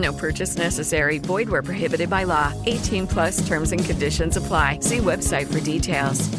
No purchase necessary. Void where prohibited by law. 18 plus terms and conditions apply. See website for details.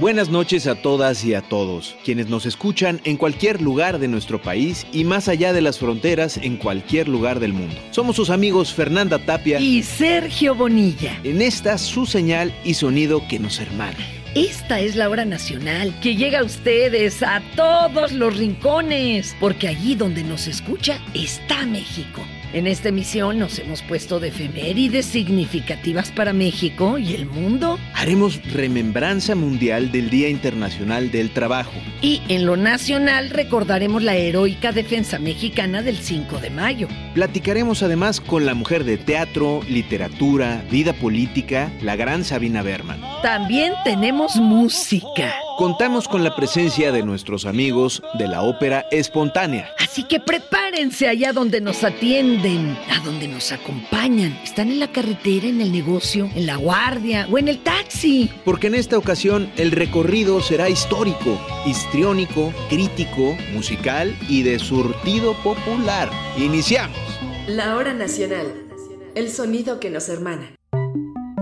Buenas noches a todas y a todos, quienes nos escuchan en cualquier lugar de nuestro país y más allá de las fronteras en cualquier lugar del mundo. Somos sus amigos Fernanda Tapia y Sergio Bonilla. En esta su señal y sonido que nos hermana. Esta es la hora nacional que llega a ustedes, a todos los rincones, porque allí donde nos escucha está México. En esta emisión nos hemos puesto de efemérides significativas para México y el mundo. Haremos remembranza mundial del Día Internacional del Trabajo. Y en lo nacional recordaremos la heroica defensa mexicana del 5 de mayo. Platicaremos además con la mujer de teatro, literatura, vida política, la gran Sabina Berman. También tenemos música. Contamos con la presencia de nuestros amigos de la ópera espontánea. Así que prepárense allá donde nos atienden, a donde nos acompañan. Están en la carretera, en el negocio, en la guardia o en el taxi. Porque en esta ocasión el recorrido será histórico, histriónico, crítico, musical y de surtido popular. Iniciamos. La hora nacional. El sonido que nos hermana.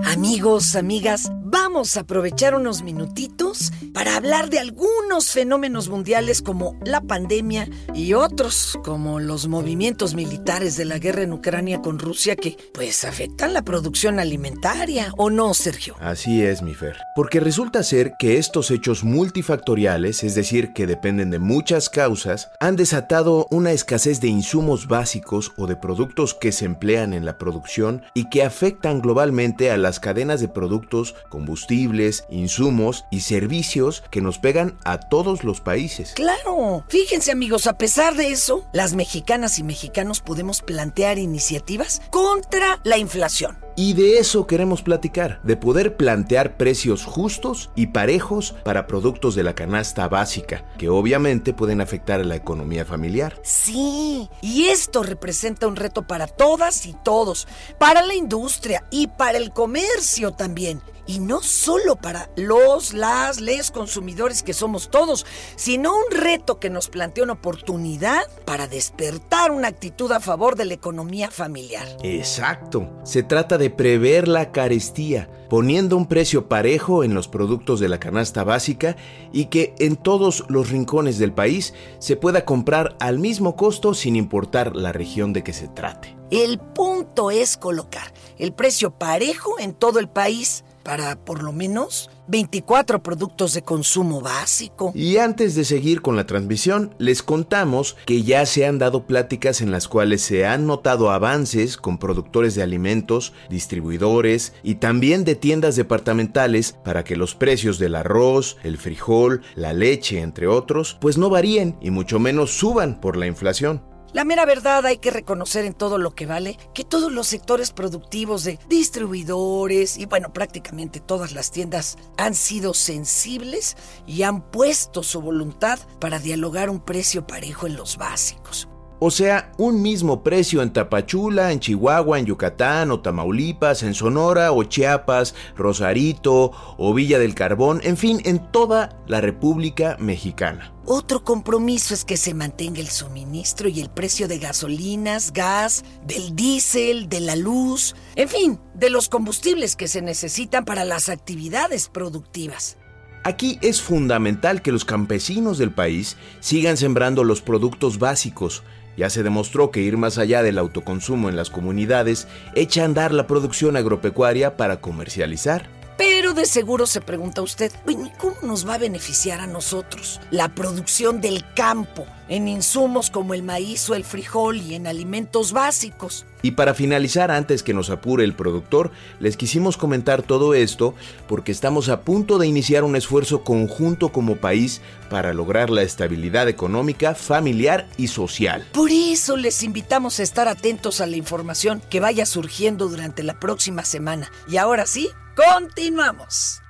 Amigos, amigas, vamos a aprovechar unos minutitos para hablar de algunos fenómenos mundiales como la pandemia y otros como los movimientos militares de la guerra en Ucrania con Rusia que pues afectan la producción alimentaria, ¿o no, Sergio? Así es, mi Fer. Porque resulta ser que estos hechos multifactoriales, es decir, que dependen de muchas causas, han desatado una escasez de insumos básicos o de productos que se emplean en la producción y que afectan globalmente a las cadenas de productos, combustibles, insumos y servicios que nos pegan a todos los países. Claro, fíjense amigos, a pesar de eso, las mexicanas y mexicanos podemos plantear iniciativas contra la inflación. Y de eso queremos platicar, de poder plantear precios justos y parejos para productos de la canasta básica, que obviamente pueden afectar a la economía familiar. Sí, y esto representa un reto para todas y todos, para la industria y para el comercio también. Y no solo para los, las, les consumidores que somos todos, sino un reto que nos plantea una oportunidad para despertar una actitud a favor de la economía familiar. Exacto. Se trata de prever la carestía, poniendo un precio parejo en los productos de la canasta básica y que en todos los rincones del país se pueda comprar al mismo costo sin importar la región de que se trate. El punto es colocar el precio parejo en todo el país para por lo menos 24 productos de consumo básico. Y antes de seguir con la transmisión, les contamos que ya se han dado pláticas en las cuales se han notado avances con productores de alimentos, distribuidores y también de tiendas departamentales para que los precios del arroz, el frijol, la leche, entre otros, pues no varíen y mucho menos suban por la inflación. La mera verdad hay que reconocer en todo lo que vale que todos los sectores productivos de distribuidores y bueno, prácticamente todas las tiendas han sido sensibles y han puesto su voluntad para dialogar un precio parejo en los básicos. O sea, un mismo precio en Tapachula, en Chihuahua, en Yucatán o Tamaulipas, en Sonora o Chiapas, Rosarito o Villa del Carbón, en fin, en toda la República Mexicana. Otro compromiso es que se mantenga el suministro y el precio de gasolinas, gas, del diésel, de la luz, en fin, de los combustibles que se necesitan para las actividades productivas. Aquí es fundamental que los campesinos del país sigan sembrando los productos básicos. Ya se demostró que ir más allá del autoconsumo en las comunidades echa a andar la producción agropecuaria para comercializar. Pero de seguro se pregunta usted, bueno, ¿y cómo nos va a beneficiar a nosotros la producción del campo en insumos como el maíz o el frijol y en alimentos básicos? Y para finalizar, antes que nos apure el productor, les quisimos comentar todo esto porque estamos a punto de iniciar un esfuerzo conjunto como país para lograr la estabilidad económica, familiar y social. Por eso les invitamos a estar atentos a la información que vaya surgiendo durante la próxima semana. Y ahora sí, continuamos.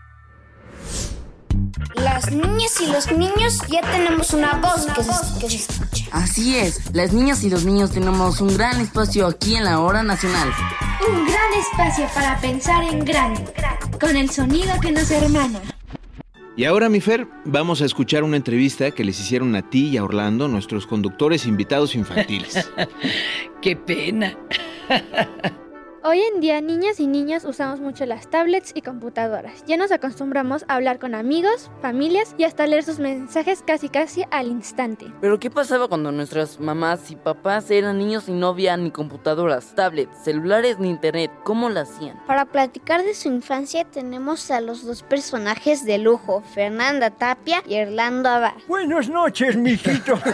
Las niñas y los niños ya tenemos una voz que se, que se escucha. Así es, las niñas y los niños tenemos un gran espacio aquí en la hora nacional. Un gran espacio para pensar en grande, con el sonido que nos hermana. Y ahora, mi Fer, vamos a escuchar una entrevista que les hicieron a ti y a Orlando, nuestros conductores invitados infantiles. ¡Qué pena! Hoy en día niñas y niños usamos mucho las tablets y computadoras. Ya nos acostumbramos a hablar con amigos, familias y hasta leer sus mensajes casi casi al instante. Pero ¿qué pasaba cuando nuestras mamás y papás eran niños y no había ni computadoras, tablets, celulares ni internet? ¿Cómo lo hacían? Para platicar de su infancia tenemos a los dos personajes de lujo, Fernanda Tapia y Orlando Abad. Buenas noches, mijito.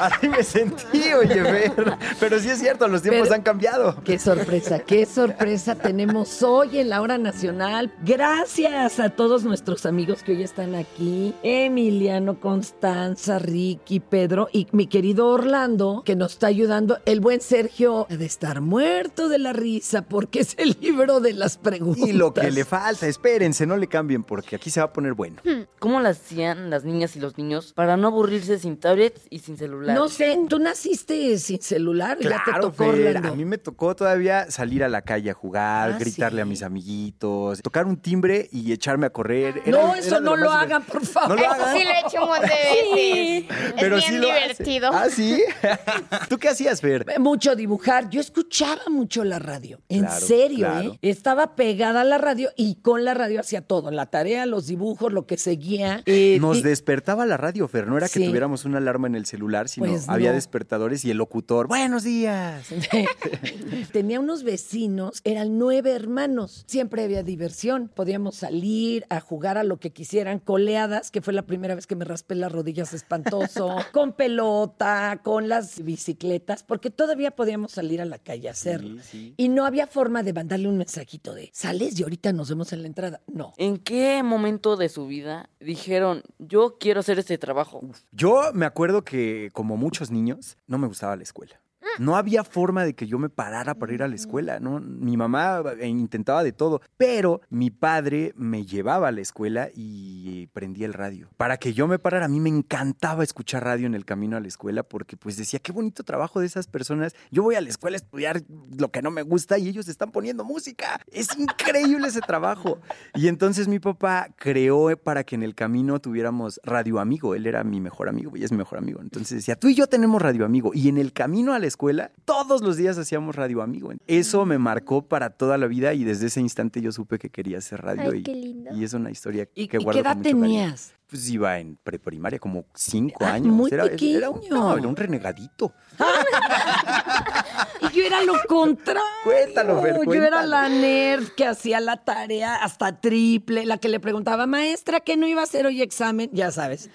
Así me sentí, oye, ver. Pero sí es cierto, los tiempos Pero- han cambiado. Qué sorpresa, qué sorpresa tenemos hoy en la hora nacional. Gracias a todos nuestros amigos que hoy están aquí. Emiliano, Constanza, Ricky, Pedro y mi querido Orlando, que nos está ayudando. El buen Sergio ha de estar muerto de la risa porque es el libro de las preguntas. Y lo que le falta, espérense, no le cambien porque aquí se va a poner bueno. ¿Cómo lo hacían las niñas y los niños para no aburrirse sin tablets y sin celular? No sé, tú naciste sin celular, ya te Claro, tocó Fer, Orlando. a mí me tocó todavía salir a la calle a jugar, Ah, gritarle sí. a mis amiguitos, tocar un timbre y echarme a correr. Era- no, eso no lo más hagan, por favor. No lo hagan. Sí lo he hecho un montón de veces. Pero es sí bien lo divertido. ¿Ah, sí? ¿Tú qué hacías, Fer? Mucho dibujar. Yo escuchaba mucho la radio. En Claro, serio, claro. ¿eh? Estaba pegada a la radio y con la radio hacía todo. La tarea, los dibujos, lo que seguía. Eh, Nos despertaba la radio, Fer. No era que Sí. tuviéramos una alarma en el celular, sino Pues había no. despertadores y el locutor. Buenos días. Tenía unos vecinos, eran nueve hermanos. Siempre había diversión. Podíamos salir a jugar a lo que quisieran. Coleadas, que fue la primera vez que me raspé las rodillas espantoso. con pelota, con las bicicletas, porque todavía podíamos salir a la calle a hacerlo. Y no había forma de mandarle un mensajito de, sales y ahorita nos vemos en la entrada. No. ¿En qué momento de su vida dijeron, yo quiero hacer este trabajo? Yo me acuerdo que, como muchos niños, no me gustaba la escuela. No había forma de que yo me parara para ir a la escuela, ¿no? Mi mamá eh, intentaba de todo, pero mi padre me llevaba a la escuela y prendía el radio. Para que yo me parara, a mí me encantaba escuchar radio en el camino a la escuela porque pues decía, qué bonito trabajo de esas personas. Yo voy a la escuela a estudiar lo que no me gusta y ellos están poniendo música. Es increíble ese trabajo. Y entonces mi papá creó para que en el camino tuviéramos radio amigo. Él era mi mejor amigo y es mi mejor amigo. Entonces decía, tú y yo tenemos radio amigo. Y en el camino a la escuela, todos los días hacíamos radio amigo. Eso me marcó para toda la vida y desde ese instante yo supe que quería hacer radio. Ay, y, qué lindo. y es una historia ¿Y, que y guardo qué edad con mucho cariño. tenías? Pues iba en preprimaria, como cinco Ah, años. muy era, era un, no, era un renegadito. Yo era lo contrario. Cuéntalo, Fer, Yo era la nerd que hacía la tarea hasta triple, la que le preguntaba, maestra, ¿qué no iba a hacer hoy examen? Ya sabes,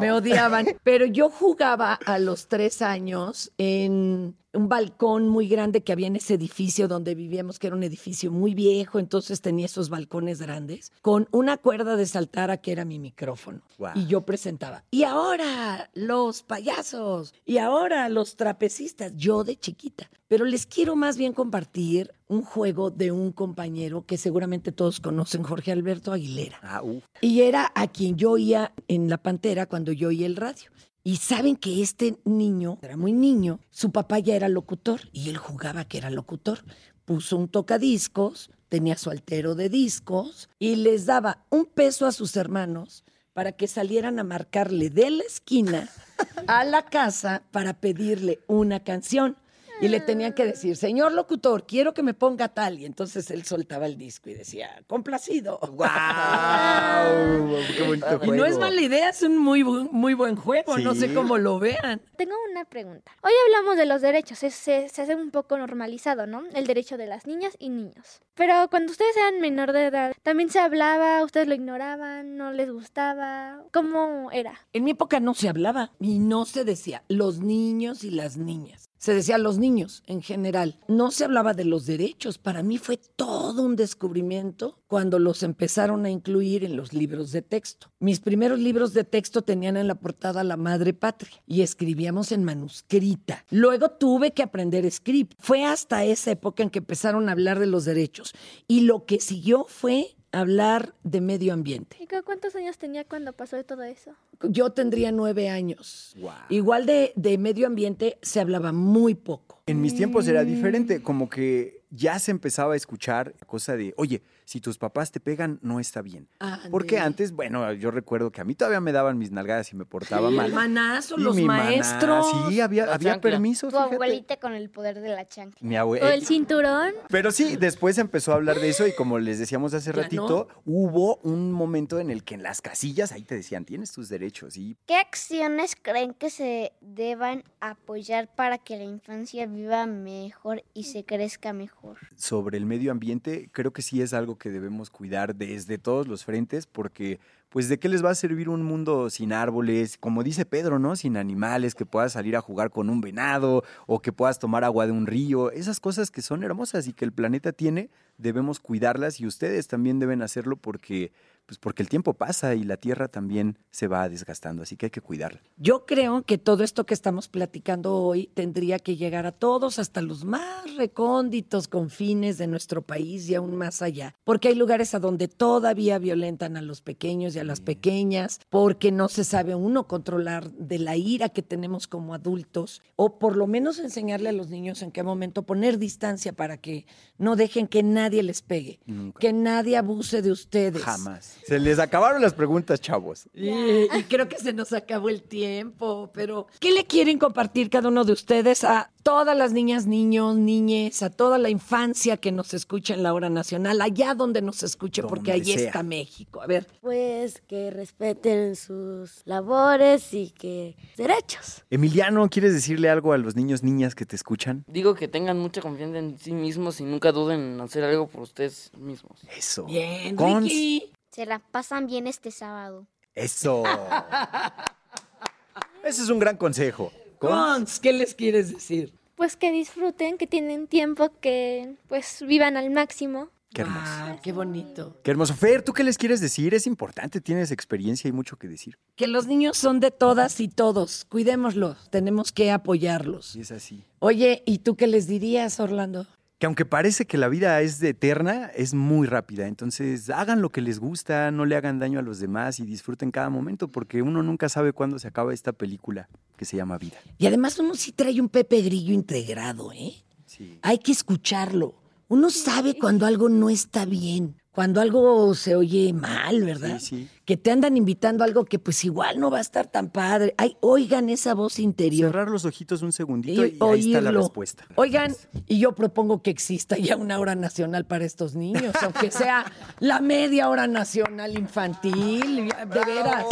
me odiaban. Pero yo jugaba a los tres años en un balcón muy grande que había en ese edificio donde vivíamos, que era un edificio muy viejo, entonces tenía esos balcones grandes, con una cuerda de saltar a que era mi micrófono. Guau. Y yo presentaba. Y ahora los payasos, y ahora los trapecistas, yo de chiquita. Pero les quiero más bien compartir un juego de un compañero que seguramente todos conocen, Jorge Alberto Aguilera. Ah. Y era a quien yo oía en la pantera cuando yo oía el radio. Y saben que este niño, era muy niño, su papá ya era locutor y él jugaba que era locutor. Puso un tocadiscos, tenía su altero de discos y les daba un peso a sus hermanos para que salieran a marcarle de la esquina a la casa para pedirle una canción. Y le tenían que decir, señor locutor, quiero que me ponga tal. Y entonces él soltaba el disco y decía, complacido. ¡Guau! ¡Qué bonito Y no es mala idea, es un muy, bu- muy buen juego. No sé cómo lo vean. Tengo una pregunta. Hoy hablamos de los derechos, es- se, se hace un poco normalizado, ¿no? El derecho de las niñas y niños. Pero cuando ustedes eran menor de edad, ¿también se hablaba, ustedes lo ignoraban, no les gustaba? ¿Cómo era? En mi época no se hablaba y no se decía los niños y las niñas. Se decía los niños en general. No se hablaba de los derechos. Para mí fue todo un descubrimiento cuando los empezaron a incluir en los libros de texto. Mis primeros libros de texto tenían en la portada la madre patria y escribíamos en manuscrita. Luego tuve que aprender script. Fue hasta esa época en que empezaron a hablar de los derechos. Y lo que siguió fue hablar de medio ambiente. ¿Y cu- cuántos años tenía cuando pasó todo eso? Yo tendría nueve años. Wow. Igual de, de medio ambiente se hablaba muy poco. En mis tiempos era Mm. diferente, como que ya se empezaba a escuchar cosa de, oye, si tus papás te pegan, no está bien. Porque Ande. antes, bueno, yo recuerdo que a mí todavía me daban mis nalgadas y me portaba El mal. manazo, Y los mi maná, maestros. sí, había, había chancla. permiso, Tu fíjate. abuelita con el poder de la chancla. Mi ¿O abue- el cinturón? Pero sí, después empezó a hablar de eso y como les decíamos hace ratito, hubo un momento en el que en las casillas ahí te decían, tienes tus derechos y ¿Qué acciones creen que se deban apoyar para que la infancia viva mejor y se crezca mejor? sobre el medio ambiente, creo que sí es algo que debemos cuidar desde todos los frentes, porque pues de qué les va a servir un mundo sin árboles, como dice Pedro, ¿no? Sin animales, que puedas salir a jugar con un venado o que puedas tomar agua de un río, esas cosas que son hermosas y que el planeta tiene, debemos cuidarlas y ustedes también deben hacerlo porque pues porque el tiempo pasa y la tierra también se va desgastando, así que hay que cuidarla. Yo creo que todo esto que estamos platicando hoy tendría que llegar a todos, hasta los más recónditos confines de nuestro país y aún más allá. Porque hay lugares a donde todavía violentan a los pequeños y a las pequeñas, porque no se sabe uno controlar de la ira que tenemos como adultos, o por lo menos enseñarle a los niños en qué momento poner distancia para que no dejen que nadie les pegue, Nunca. que nadie abuse de ustedes. Jamás. Se les acabaron las preguntas, chavos. Y, y creo que se nos acabó el tiempo, pero ¿qué le quieren compartir cada uno de ustedes a todas las niñas, niños, niñes, a toda la infancia que nos escucha en la hora nacional, allá donde nos escuche, porque Donde allí está México? A ver, Pues que respeten sus labores y que derechos. Emiliano, ¿quieres decirle algo a los niños, niñas que te escuchan? Digo que tengan mucha confianza en sí mismos y nunca duden en hacer algo por ustedes mismos. Eso. bien, Cons. Ricky. Se la pasan bien este sábado. Eso. Ese es un gran consejo. Cons. Cons, ¿qué les quieres decir? Pues que disfruten, que tienen tiempo, que pues vivan al máximo. Qué hermoso. Ah, qué bonito. Qué hermoso. Fer, ¿tú qué les quieres decir? Es importante, tienes experiencia y mucho que decir. Que los niños son de todas y todos. Cuidémoslos, tenemos que apoyarlos. Y es así. Oye, ¿y tú qué les dirías, Orlando? Que aunque parece que la vida es de eterna, es muy rápida. Entonces, hagan lo que les gusta, no le hagan daño a los demás y disfruten cada momento, porque uno nunca sabe cuándo se acaba esta película que se llama vida. Y además uno sí trae un Pepe Grillo integrado, ¿eh? Sí. Hay que escucharlo. Uno sabe cuando algo no está bien, cuando algo se oye mal, ¿verdad? Sí, sí. Que te andan invitando a algo que pues igual no va a estar tan padre. Ay, oigan esa voz interior. Cerrar los ojitos un segundito Y y, ahí está la respuesta. Oigan, y yo propongo que exista ya una hora nacional para estos niños, aunque sea la media hora nacional infantil, de veras.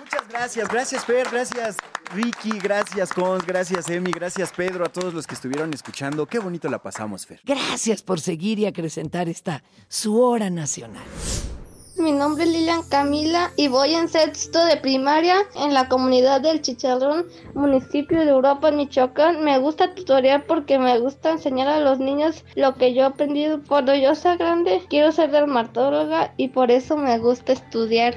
Muchas gracias, gracias Fer, gracias Ricky, gracias Cons, gracias Emi, gracias Pedro, a todos los que estuvieron escuchando. Qué bonito la pasamos, Fer. Gracias por seguir y acrecentar esta su hora nacional. Mi nombre es Lilian Camila y voy en sexto de primaria en la comunidad del Chicharrón, municipio de Europa, Michoacán. Me gusta tutorial porque me gusta enseñar a los niños lo que yo he aprendido. Cuando yo sea grande, quiero ser dermatóloga y por eso me gusta estudiar.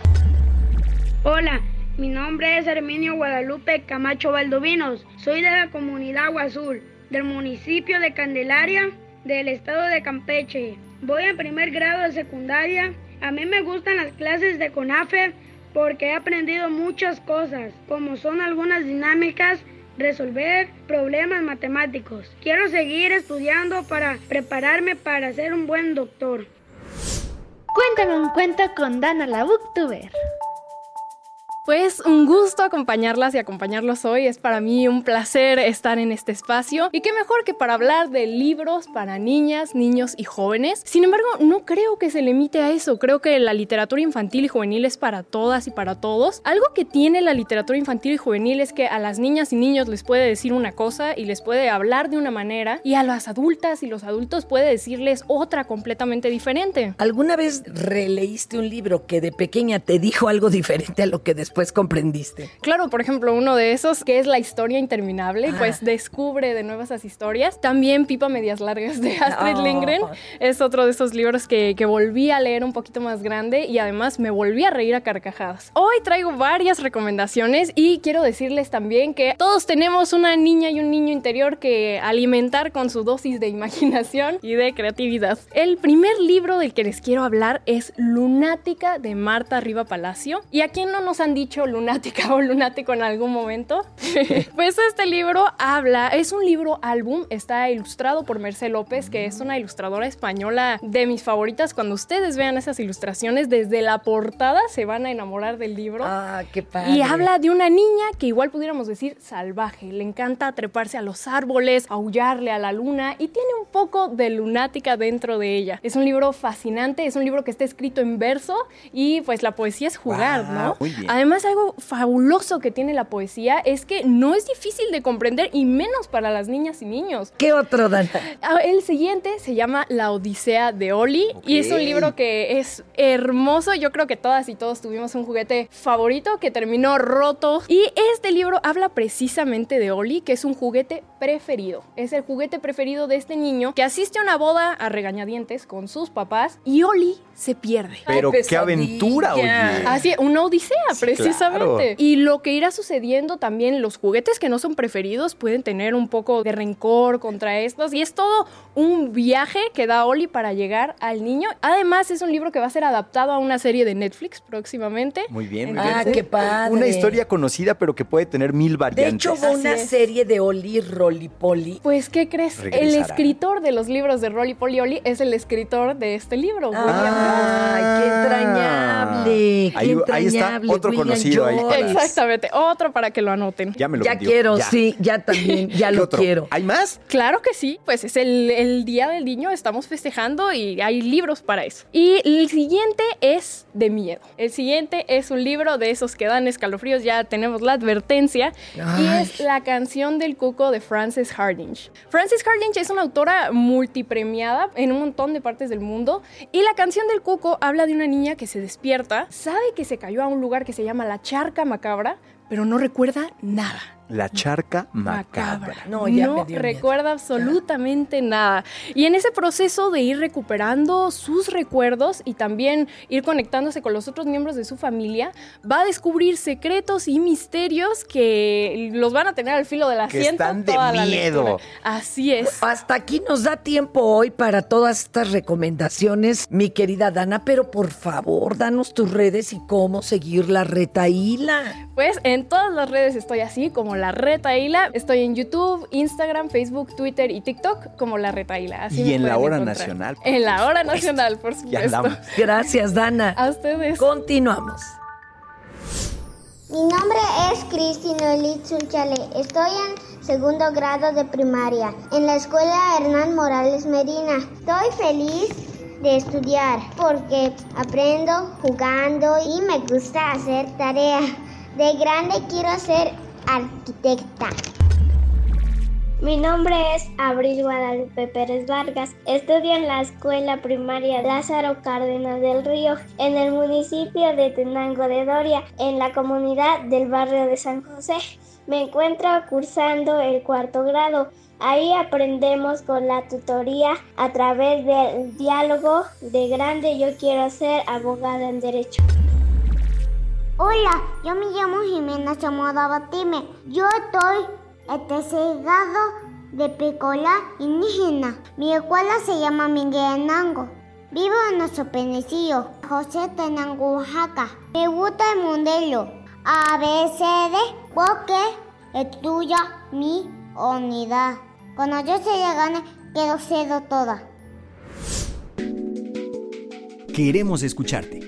Hola, mi nombre es Herminio Guadalupe Camacho Valdovinos. Soy de la comunidad Agua Azul, del municipio de Candelaria, del estado de Campeche. Voy en primer grado de secundaria. A mí me gustan las clases de CONAFE porque he aprendido muchas cosas, como son algunas dinámicas, resolver problemas matemáticos. Quiero seguir estudiando para prepararme para ser un buen doctor. Cuéntame un cuento con Dana la Booktuber. Pues un gusto acompañarlas y acompañarlos hoy. Es para mí un placer estar en este espacio. Y qué mejor que para hablar de libros para niñas, niños y jóvenes. Sin embargo, no creo que se limite a eso. Creo que la literatura infantil y juvenil es para todas y para todos. Algo que tiene la literatura infantil y juvenil es que a las niñas y niños les puede decir una cosa y les puede hablar de una manera y a las adultas y los adultos puede decirles otra completamente diferente. ¿Alguna vez releíste un libro que de pequeña te dijo algo diferente a lo que después comprendiste? Claro, por ejemplo, uno de esos que es La historia interminable, Ah. pues descubre de nuevo esas historias. También Pipa Medias Largas de Astrid Oh. Lindgren es otro de esos libros que, que volví a leer un poquito más grande y además me volví a reír a carcajadas. Hoy traigo varias recomendaciones y quiero decirles también que todos tenemos una niña y un niño interior que alimentar con su dosis de imaginación y de creatividad. El primer libro del que les quiero hablar es Lunática de Marta Riva Palacio. ¿Y a quién no nos han dicho lunática o lunático en algún momento? pues este libro habla, es un libro álbum, está ilustrado por Mercé López, que es una ilustradora española de mis favoritas. Cuando ustedes vean esas ilustraciones, desde la portada se van a enamorar del libro. Ah, qué padre. Y habla de una niña que igual pudiéramos decir salvaje. Le encanta treparse a los árboles, aullarle a la luna y tiene un poco de lunática dentro de ella. Es un libro fascinante, es un libro que está escrito en verso y pues la poesía es jugar, Guau, ¿no? muy bien. Además algo fabuloso que tiene la poesía es que no es difícil de comprender y menos para las niñas y niños. ¿Qué otro, Dana? Ah, El siguiente se llama La Odisea de Oli y es un libro que es hermoso. Yo creo que todas y todos tuvimos un juguete favorito que terminó roto. Y este libro habla precisamente de Oli, que es un juguete preferido. Es el juguete preferido de este niño que asiste a una boda a regañadientes con sus papás y Oli se pierde. Pero qué aventura, oye. Así, es, una odisea, Sí, precisamente. claro. Y lo que irá sucediendo también, los juguetes que no son preferidos pueden tener un poco de rencor contra estos. Y es todo un viaje que da Oli para llegar al niño. Además, es un libro que va a ser adaptado a una serie de Netflix próximamente. Muy bien, muy Ah, qué padre. Una historia conocida, pero que puede tener mil De variantes. hecho, hubo una serie de Oli Rolipoli. Pues, ¿qué crees? El escritor de los libros de Rolly Polly Oli es el escritor de este libro. William Ay, qué entrañable. qué Ahí- ahí está entrañable, otro William conocido ahí para- Exactamente, otro para que lo anoten. Ya me lo Ya vendió, quiero, ya. sí, ya también, ya ¿Qué lo otro? quiero. ¿Hay más? Claro que sí, pues es el, el Día del Niño, estamos festejando y hay libros para eso. Y el siguiente es de miedo. El siguiente es un libro de esos que dan escalofríos, ya tenemos la advertencia, y Ay. es La canción del cuco de Frances Hardinge. Frances Hardinge es una autora multipremiada en un montón de partes del mundo, y La canción del cuco habla de una niña que se despierta, sabe que se cayó a un lugar que se llama la charca macabra, pero no recuerda nada La charca macabra. No, ya no recuerda absolutamente nada. Y en ese proceso de ir recuperando sus recuerdos y también ir conectándose con los otros miembros de su familia, va a descubrir secretos y misterios que los van a tener al filo del Que asiento. están de toda la miedo. lectura. Así es. Hasta aquí nos da tiempo hoy para todas estas recomendaciones, mi querida Dana, pero por favor, danos tus redes y cómo seguir la retaíla. Pues en todas las redes estoy así, como la Retaíla. Estoy en YouTube, Instagram, Facebook, Twitter y TikTok como la Retaíla. Así Y en la hora encontrar. nacional, En la hora supuesto. nacional, por supuesto. Gracias, Dana. A ustedes. Continuamos. Mi nombre es Cristina Elitz Unchale. Estoy en segundo grado de primaria en la escuela Hernán Morales Medina. Estoy feliz de estudiar porque aprendo jugando y me gusta hacer tarea. De grande quiero ser arquitecta. Mi nombre es Abril Guadalupe Pérez Vargas. Estudio en la escuela primaria Lázaro Cárdenas del Río, en el municipio de Tenango de Doria, en la comunidad del barrio de San José. Me encuentro cursando el cuarto grado. Ahí aprendemos con la tutoría a través del diálogo. De grande yo quiero ser abogada en derecho. Hola, yo me llamo Jimena Zamoda Batime. Yo estoy en tercer grado de Pecola indígena. Mi escuela se llama Miguel. Vivo en nuestro penecillo, José Tenango, Oaxaca. Me gusta el modelo A, B, C, D, porque estudia mi unidad. Cuando yo se le gane, quiero serlo toda. Queremos escucharte.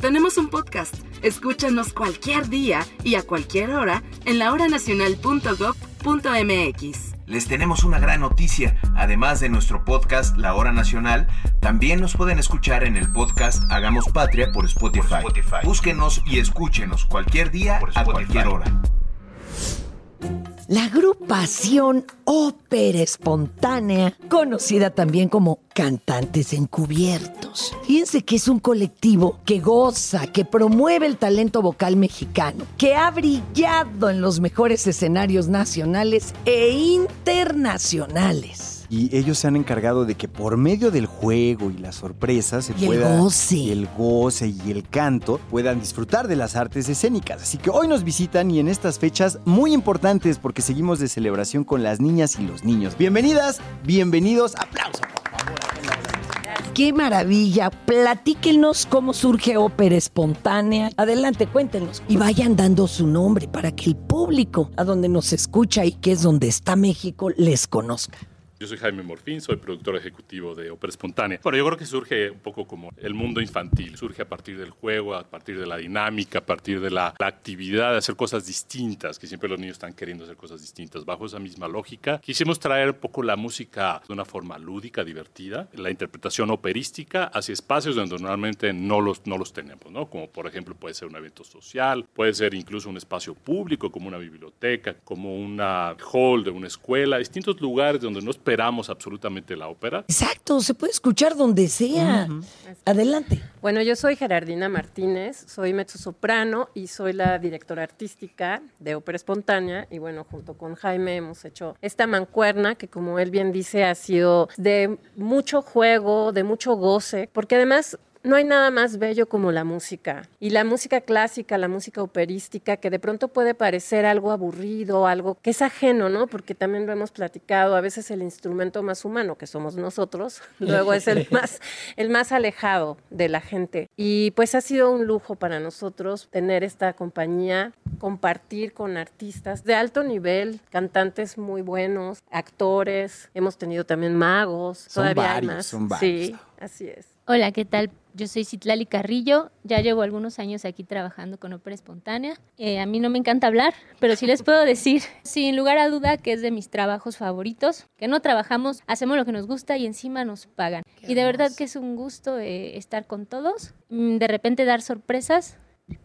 Tenemos un podcast. Escúchanos cualquier día y a cualquier hora en lahoranacional.gov.mx. Les tenemos una gran noticia. Además de nuestro podcast La Hora Nacional, también nos pueden escuchar en el podcast Hagamos Patria por Spotify. Búsquenos y escúchenos cualquier día a cualquier hora. La agrupación Ópera Espontánea, conocida también como Cantantes Encubiertos. Fíjense que es un colectivo que goza, que promueve el talento vocal mexicano, que ha brillado en los mejores escenarios nacionales e internacionales. Y ellos se han encargado de que por medio del juego y las sorpresas se Y el pueda goce. y el goce y el canto puedan disfrutar de las artes escénicas. Así que hoy nos visitan y en estas fechas muy importantes porque seguimos de celebración con las niñas y los niños. Bienvenidas, bienvenidos, aplausos. ¡Qué maravilla! Platíquenos cómo surge Ópera Espontánea. Adelante, cuéntenos. Y vayan dando su nombre para que el público, a donde nos escucha y que es donde está México, les conozca. Yo soy Jaime Morfín, soy productor ejecutivo de Ópera Espontánea. Bueno, yo creo que surge un poco como el mundo infantil, surge a partir del juego, a partir de la dinámica, a partir de la, la actividad de hacer cosas distintas, que siempre los niños están queriendo hacer cosas distintas. Bajo esa misma lógica, quisimos traer un poco la música de una forma lúdica, divertida, la interpretación operística hacia espacios donde normalmente no los, no los tenemos, ¿no? Como por ejemplo puede ser un evento social, puede ser incluso un espacio público como una biblioteca, como una hall de una escuela, distintos lugares donde no esperamos absolutamente la ópera. Exacto, se puede escuchar donde sea. Adelante. Bueno, yo soy Gerardina Martínez, soy mezzosoprano y soy la directora artística de Ópera Espontánea. Y bueno, junto con Jaime hemos hecho esta mancuerna que, como él bien dice, ha sido de mucho juego, de mucho goce, porque además no hay nada más bello como la música. Y la música clásica, la música operística, que de pronto puede parecer algo aburrido, algo que es ajeno, ¿no? Porque también lo hemos platicado, a veces el instrumento más humano, que somos nosotros, luego es el más, el más alejado de la gente. Y pues ha sido un lujo para nosotros tener esta compañía, compartir con artistas de alto nivel, cantantes muy buenos, actores, hemos tenido también magos, Son todavía hay varios, más. son varios. Sí, así es. Hola, ¿qué tal? Yo soy Citlali Carrillo, ya llevo algunos años aquí trabajando con ópera espontánea. Eh, a mí no me encanta hablar, pero sí les puedo decir, sin lugar a duda, que es de mis trabajos favoritos, que no trabajamos, hacemos lo que nos gusta y encima nos pagan. y de verdad que es un gusto eh, estar con todos, Mm, de repente dar sorpresas,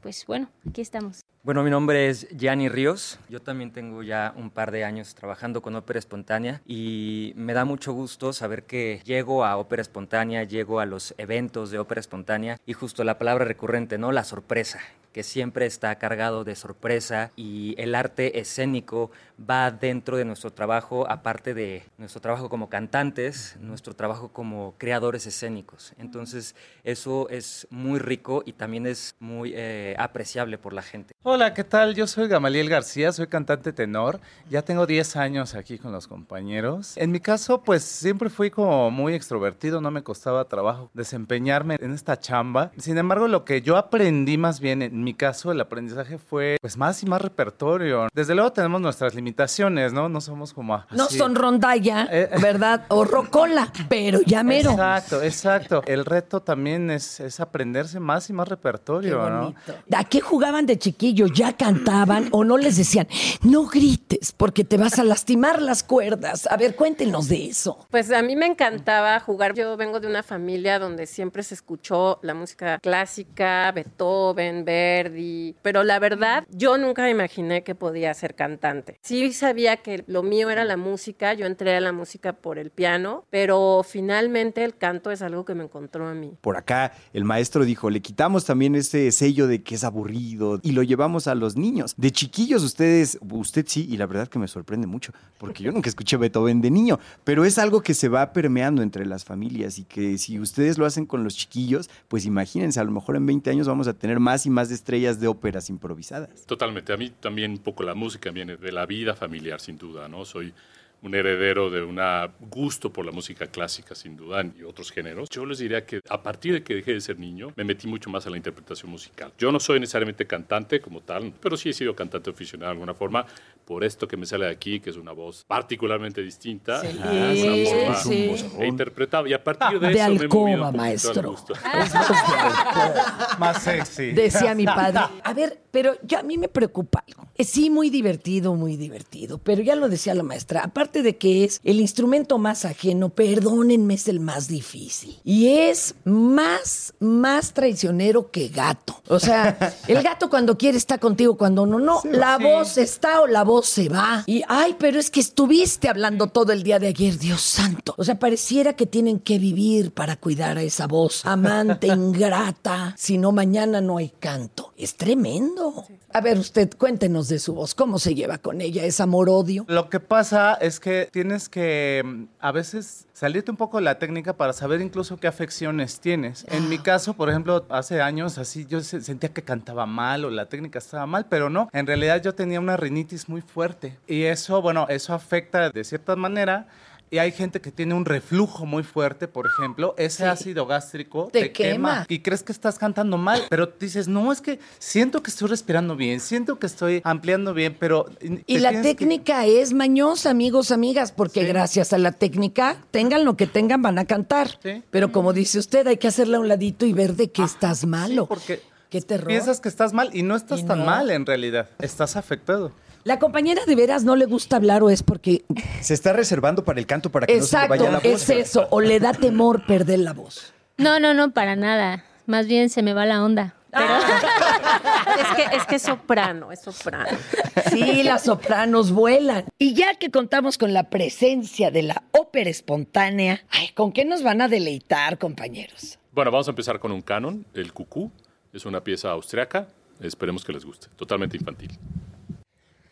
pues bueno, aquí estamos. Bueno, mi nombre es Gianni Ríos. Yo también tengo ya un par de años trabajando con Ópera Espontánea y me da mucho gusto saber que llego a Ópera Espontánea, llego a los eventos de Ópera Espontánea y justo la palabra recurrente, ¿no? La sorpresa que siempre está cargado de sorpresa y el arte escénico va dentro de nuestro trabajo, aparte de nuestro trabajo como cantantes, nuestro trabajo como creadores escénicos. Entonces eso es muy rico y también es muy eh, apreciable por la gente. Hola, ¿qué tal? Yo soy Gamaliel García, soy cantante tenor. Ya tengo 10 años aquí con los compañeros. En mi caso, pues siempre fui como muy extrovertido, no me costaba trabajo desempeñarme en esta chamba. Sin embargo, lo que yo aprendí más bien, en mi caso, el aprendizaje fue pues más y más repertorio. Desde luego tenemos nuestras limitaciones, ¿no? No somos como así. No son rondalla, ¿verdad? O rocola, pero ya mero. Exacto, exacto. El reto también es, es aprenderse más y más repertorio, ¿no? ¿A qué jugaban de chiquillo? ¿Ya cantaban o no les decían, no grites porque te vas a lastimar las cuerdas? A ver, cuéntenos de eso. Pues a mí me encantaba jugar. Yo vengo de una familia donde siempre se escuchó la música clásica, Beethoven, Verdi, pero la verdad yo nunca imaginé que podía ser cantante. Sí sabía que lo mío era la música, yo entré a la música por el piano, pero finalmente el canto es algo que me encontró a mí. Por acá el maestro dijo, le quitamos también ese sello de que es aburrido y lo llevamos a los niños. De chiquillos ustedes, usted sí, y la verdad que me sorprende mucho, porque yo nunca escuché Beethoven de niño, pero es algo que se va permeando entre las familias y que si ustedes lo hacen con los chiquillos, pues imagínense, a lo mejor en 20 años vamos a tener más y más estrellas de óperas improvisadas. Totalmente. A mí también un poco la música viene de la vida familiar, sin duda, ¿no? Soy un heredero de un gusto por la música clásica, sin duda, y otros géneros. Yo les diría que a partir de que dejé de ser niño, me metí mucho más a la interpretación musical. Yo no soy necesariamente cantante como tal, pero sí he sido cantante aficionado de alguna forma, por esto que me sale de aquí, que es una voz particularmente distinta. Sí, una forma sí. He interpretado, y a partir de, De eso me he movido alcoba, un maestro. gusto. Más sexy. Decía mi padre. A ver, pero yo, a mí me preocupa algo. Sí, muy divertido, muy divertido. Pero ya lo decía la maestra. Aparte de que es el instrumento más ajeno, perdónenme, es el más difícil. Y es más, más traicionero que gato. O sea, el gato cuando quiere está contigo, cuando no, no. La voz está o la voz se va. Y, ay, pero es que estuviste hablando todo el día de ayer, Dios santo. O sea, pareciera que tienen que vivir para cuidar a esa voz amante, ingrata. Si no, mañana no hay canto. Es tremendo. A ver, usted, cuéntenos de su voz. ¿Cómo se lleva con ella? ¿Es amor-odio? Lo que pasa es que tienes que mm, a veces salirte un poco de la técnica para saber incluso qué afecciones tienes. En mi caso, por ejemplo, hace años así yo se- sentía que cantaba mal o la técnica estaba mal, pero no. En realidad yo tenía una rinitis muy fuerte y eso, bueno, eso afecta de cierta manera. Y hay gente que tiene un reflujo muy fuerte, por ejemplo, ese ácido gástrico Te te, quema. quema. y crees que estás cantando mal, pero dices, no, es que siento que estoy respirando bien, siento que estoy ampliando bien, pero... Y la técnica es mañosa, amigos, amigas, porque gracias a la técnica, tengan lo que tengan, van a cantar. Pero como dice usted, hay que hacerla a un ladito y ver de qué estás malo. porque qué terror. Piensas que estás mal y no estás Y tan no. mal en realidad, estás afectado. ¿La compañera de veras no le gusta hablar o es porque... Se está reservando para el canto para que no se le Exacto, vaya la voz. es eso, o le da temor perder la voz. No, no, no, para nada. Más bien se me va la onda. Es que es que es soprano, es soprano. Sí, las sopranos vuelan. Y ya que contamos con la presencia de la ópera espontánea, ay, ¿con qué nos van a deleitar, compañeros? Bueno, vamos a empezar con un canon, el Cucú. Es una pieza austriaca. Esperemos que les guste. Totalmente infantil.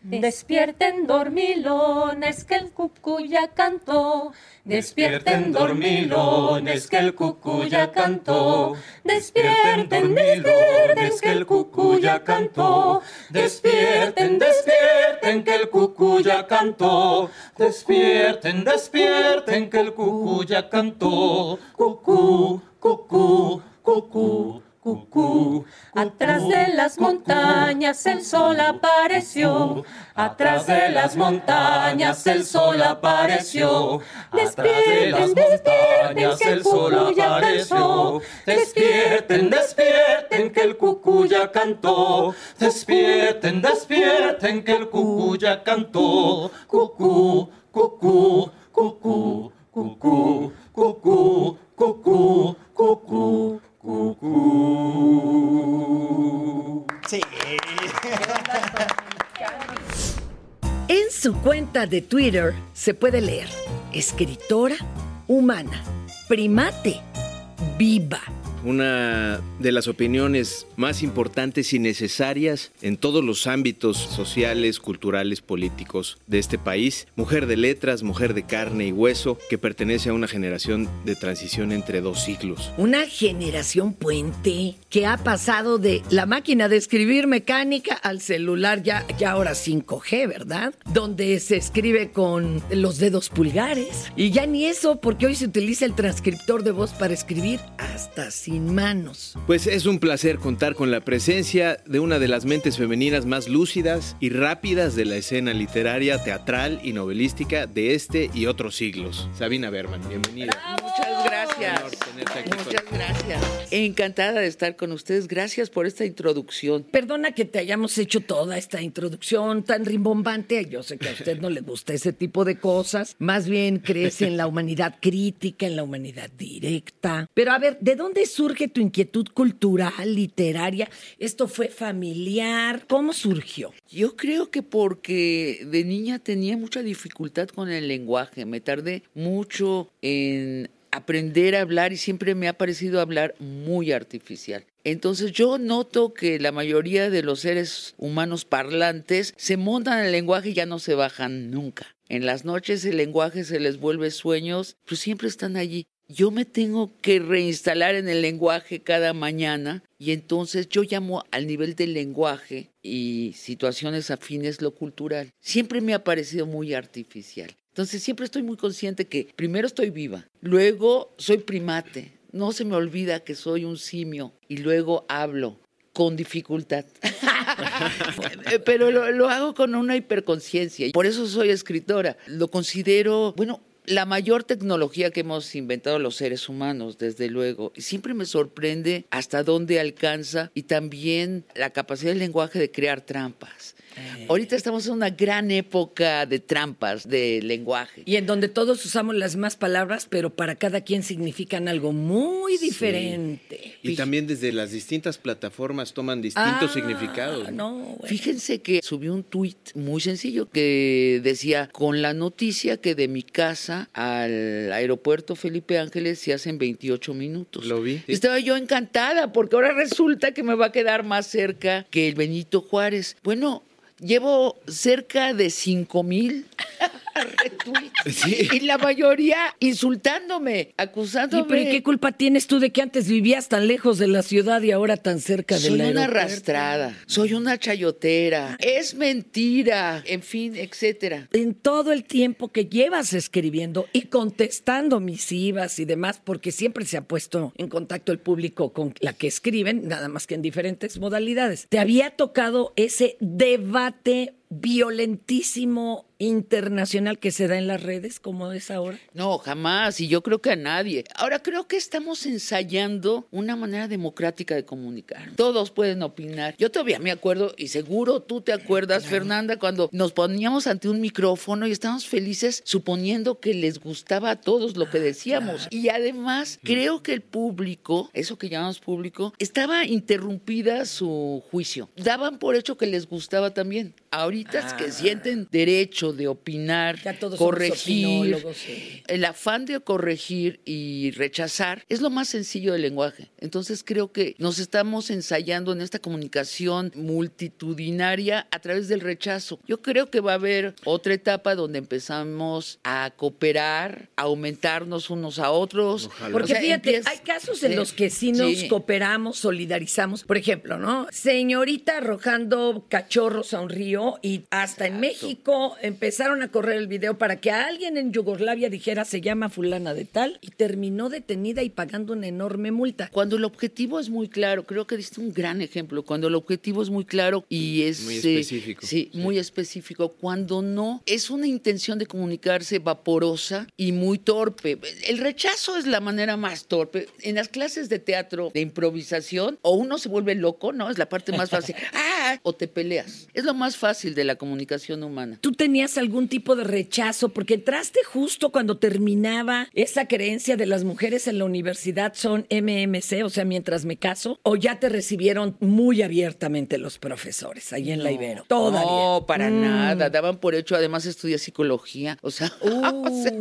Despierten dormilones que el cucú ya cantó. Despierten dormilones que el cucú ya cantó. Despierten, despierten que el cucú ya cantó. Despierten, despierten que el cucú ya cantó. Despierten, despierten que el cucú ya cantó. Cucú, cucú, cucú. Cucú, atrás de las montañas el sol apareció. Atrás de las montañas el sol apareció. Despierten, despierten que el cucú ya cantó. Despierten, despierten que el cucú ya cantó. Despierten, despierten que el cucú ya cantó. Cucú, cucú, cucú, cucú, cucú, cucú, cucú. Sí. En su cuenta de Twitter se puede leer escritora humana, primate, viva. Una de las opiniones más importantes y necesarias en todos los ámbitos sociales, culturales, políticos de este país. Mujer de letras, mujer de carne y hueso, que pertenece a una generación de transición entre dos siglos. Una generación puente que ha pasado de la máquina de escribir mecánica al celular ya, ya ahora 5G, ¿verdad? Donde se escribe con los dedos pulgares. Y ya ni eso, porque hoy se utiliza el transcriptor de voz para escribir hasta sin manos. Pues es un placer contar con la presencia de una de las mentes femeninas más lúcidas y rápidas de la escena literaria, teatral y novelística de este y otros siglos. Sabina Berman, bienvenida. Muchas gracias. Muchas gracias. Encantada de estar con ustedes. Gracias por esta introducción. Perdona que te hayamos hecho toda esta introducción tan rimbombante. Yo sé que a usted no le gusta ese tipo de cosas. Más bien crees en la humanidad crítica, en la humanidad directa. Pero a ver, ¿de dónde surge tu inquietud cultural, literaria? ¿Esto fue familiar? ¿Cómo surgió? Yo creo que porque de niña tenía mucha dificultad con el lenguaje. Me tardé mucho en aprender a hablar y siempre me ha parecido hablar muy artificial. Entonces yo noto que la mayoría de los seres humanos parlantes se montan en el lenguaje y ya no se bajan nunca. En las noches el lenguaje se les vuelve sueños, pero siempre están allí. Yo me tengo que reinstalar en el lenguaje cada mañana y entonces yo llamo al nivel del lenguaje y situaciones afines lo cultural. Siempre me ha parecido muy artificial. Entonces siempre estoy muy consciente que primero estoy viva, luego soy primate, no se me olvida que soy un simio y luego hablo con dificultad. Pero lo, lo, hago con una hiperconciencia. Por eso soy escritora. Lo considero, bueno, la mayor tecnología que hemos inventado los seres humanos, desde luego. Y siempre me sorprende hasta dónde alcanza y también la capacidad del lenguaje de crear trampas. Eh. Ahorita estamos en una gran época de trampas, de lenguaje. Y en donde todos usamos las mismas palabras, pero para cada quien significan algo muy diferente. Y también desde las distintas plataformas toman distintos Ah, significados. No, Fíjense que subí un tuit muy sencillo que decía, con la noticia que de mi casa al aeropuerto Felipe Ángeles se hacen 28 minutos. Lo vi. Estaba yo encantada porque ahora resulta que me va a quedar más cerca que el Benito Juárez. Bueno, llevo cerca de 5 mil retweets y la mayoría insultándome, acusándome. ¿Y pero ¿y qué culpa tienes tú de que antes vivías tan lejos de la ciudad y ahora tan cerca de Soy la una arrastrada, soy una chayotera, es mentira, en fin, etcétera. En todo el tiempo que llevas escribiendo y contestando misivas y demás, porque siempre se ha puesto en contacto el público con la que escriben, nada más que en diferentes modalidades. ¿Te había tocado ese debate violentísimo internacional que se da en las redes como es ahora? No, jamás, y yo creo que a nadie. Ahora creo que estamos ensayando una manera democrática de comunicar. Todos pueden opinar. Yo todavía me acuerdo, y seguro tú te acuerdas, Fernanda, cuando nos poníamos ante un micrófono y estábamos felices suponiendo que les gustaba a todos lo que decíamos. Y además, creo que el público, eso que llamamos público, estaba interrumpida su juicio. Daban por hecho que les gustaba también. Ahorita es que sienten derecho de opinar, todos corregir. sí. El afán de corregir y rechazar es lo más sencillo del lenguaje. Entonces creo que nos estamos ensayando en esta comunicación multitudinaria a través del rechazo. Yo creo que va a haber otra etapa donde empezamos a cooperar, a aumentarnos unos a otros. Porque O sea, fíjate, empieza- hay casos en Sí, los que sí nos sí. cooperamos, solidarizamos. Por ejemplo, ¿no? Señorita arrojando cachorros a un río y hasta en México empezaron a correr el video para que a alguien en Yugoslavia dijera se llama fulana de tal y terminó detenida y pagando una enorme multa. Cuando el objetivo es muy claro, creo que diste un gran ejemplo, cuando el objetivo es muy claro y es... Muy eh, específico. sí, muy específico. Cuando no, es una intención de comunicarse vaporosa y muy torpe. El rechazo es la manera más torpe. En las clases de teatro, de improvisación, o uno se vuelve loco, ¿no? Es la parte más fácil. ¡Ah! O te peleas. Es lo más fácil de la comunicación humana. ¿Tú tenías algún tipo de rechazo? Porque entraste justo cuando terminaba esa creencia de las mujeres en la universidad son MMC, o sea, mientras me caso, o ya te recibieron muy abiertamente los profesores ahí en la Ibero. Todavía. No, para Mm. nada. Daban por hecho, además estudié psicología. O sea, o sea,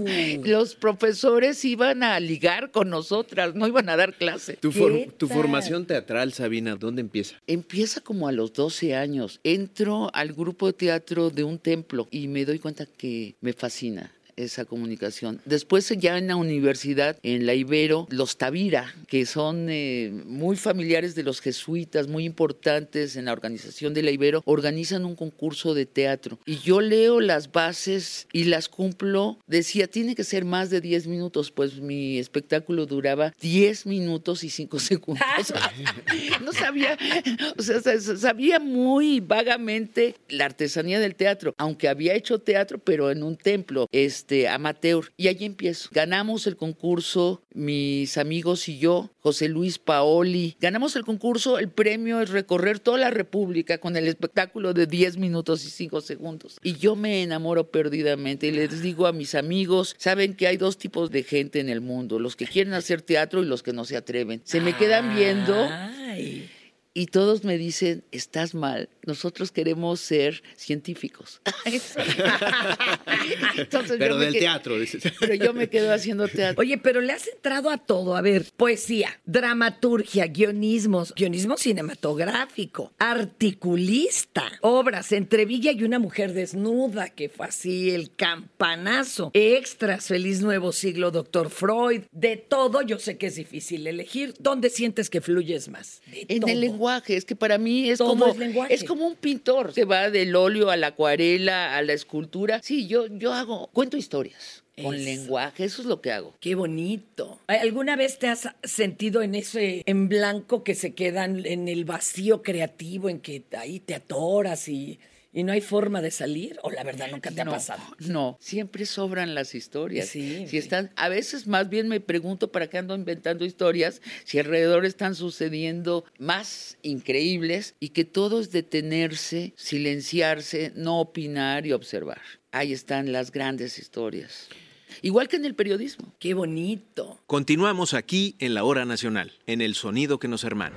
los profesores iban a ligar con nosotras, no iban a dar clase. Tu, for- tu formación teatral, Sabina, ¿dónde empieza? Empieza como a los 12 años. Entro al grupo de teatro de un templo y me doy cuenta que me fascina esa comunicación. Después ya en la universidad, en la Ibero, los Tavira, que son eh, muy familiares de los jesuitas, muy importantes en la organización de la Ibero, organizan un concurso de teatro. Y yo leo las bases y las cumplo. Decía, tiene que ser más de 10 minutos, pues mi espectáculo duraba 10 minutos y 5 segundos. no sabía, o sea, sa- sa- sabía muy vagamente la artesanía del teatro, aunque había hecho teatro, pero en un templo este, amateur. Y allí empiezo. Ganamos el concurso, mis amigos y yo, José Luis Paoli. Ganamos el concurso, el premio es recorrer toda la República con el espectáculo de 10 minutos y 5 segundos. Y yo me enamoro perdidamente y les digo a mis amigos, saben que hay dos tipos de gente en el mundo, los que quieren hacer teatro y los que no se atreven. Se me quedan viendo Ay. Y todos me dicen, estás mal, nosotros queremos ser científicos. Entonces Pero del quedo- teatro, dices. Pero yo me quedo haciendo teatro. Oye, pero le has entrado a todo. A ver, poesía, dramaturgia, guionismos, guionismo cinematográfico, articulista, obras, entre Villa y una mujer desnuda, que fue así, el campanazo, extras, feliz nuevo siglo, doctor Freud, de todo. Yo sé que es difícil elegir. ¿Dónde sientes que fluyes más? De En todo. el lenguaje, es que para mí es Todo como es como un pintor, se va del óleo a la acuarela, a la escultura. Sí, yo yo hago cuento historias con Eso. lenguaje, eso es lo que hago. Qué bonito. ¿Alguna vez te has sentido en ese en blanco que se quedan en el vacío creativo, en que ahí te atoras y, y no hay forma de salir? ¿O la verdad nunca te ha pasado? No, siempre sobran las historias. Sí, si están, a veces más bien me pregunto para qué ando inventando historias, si alrededor están sucediendo más increíbles y que todo es detenerse, silenciarse, no opinar y observar. Ahí están las grandes historias. Igual que en el periodismo. Qué bonito. Continuamos aquí en la hora nacional, en el sonido que nos hermana.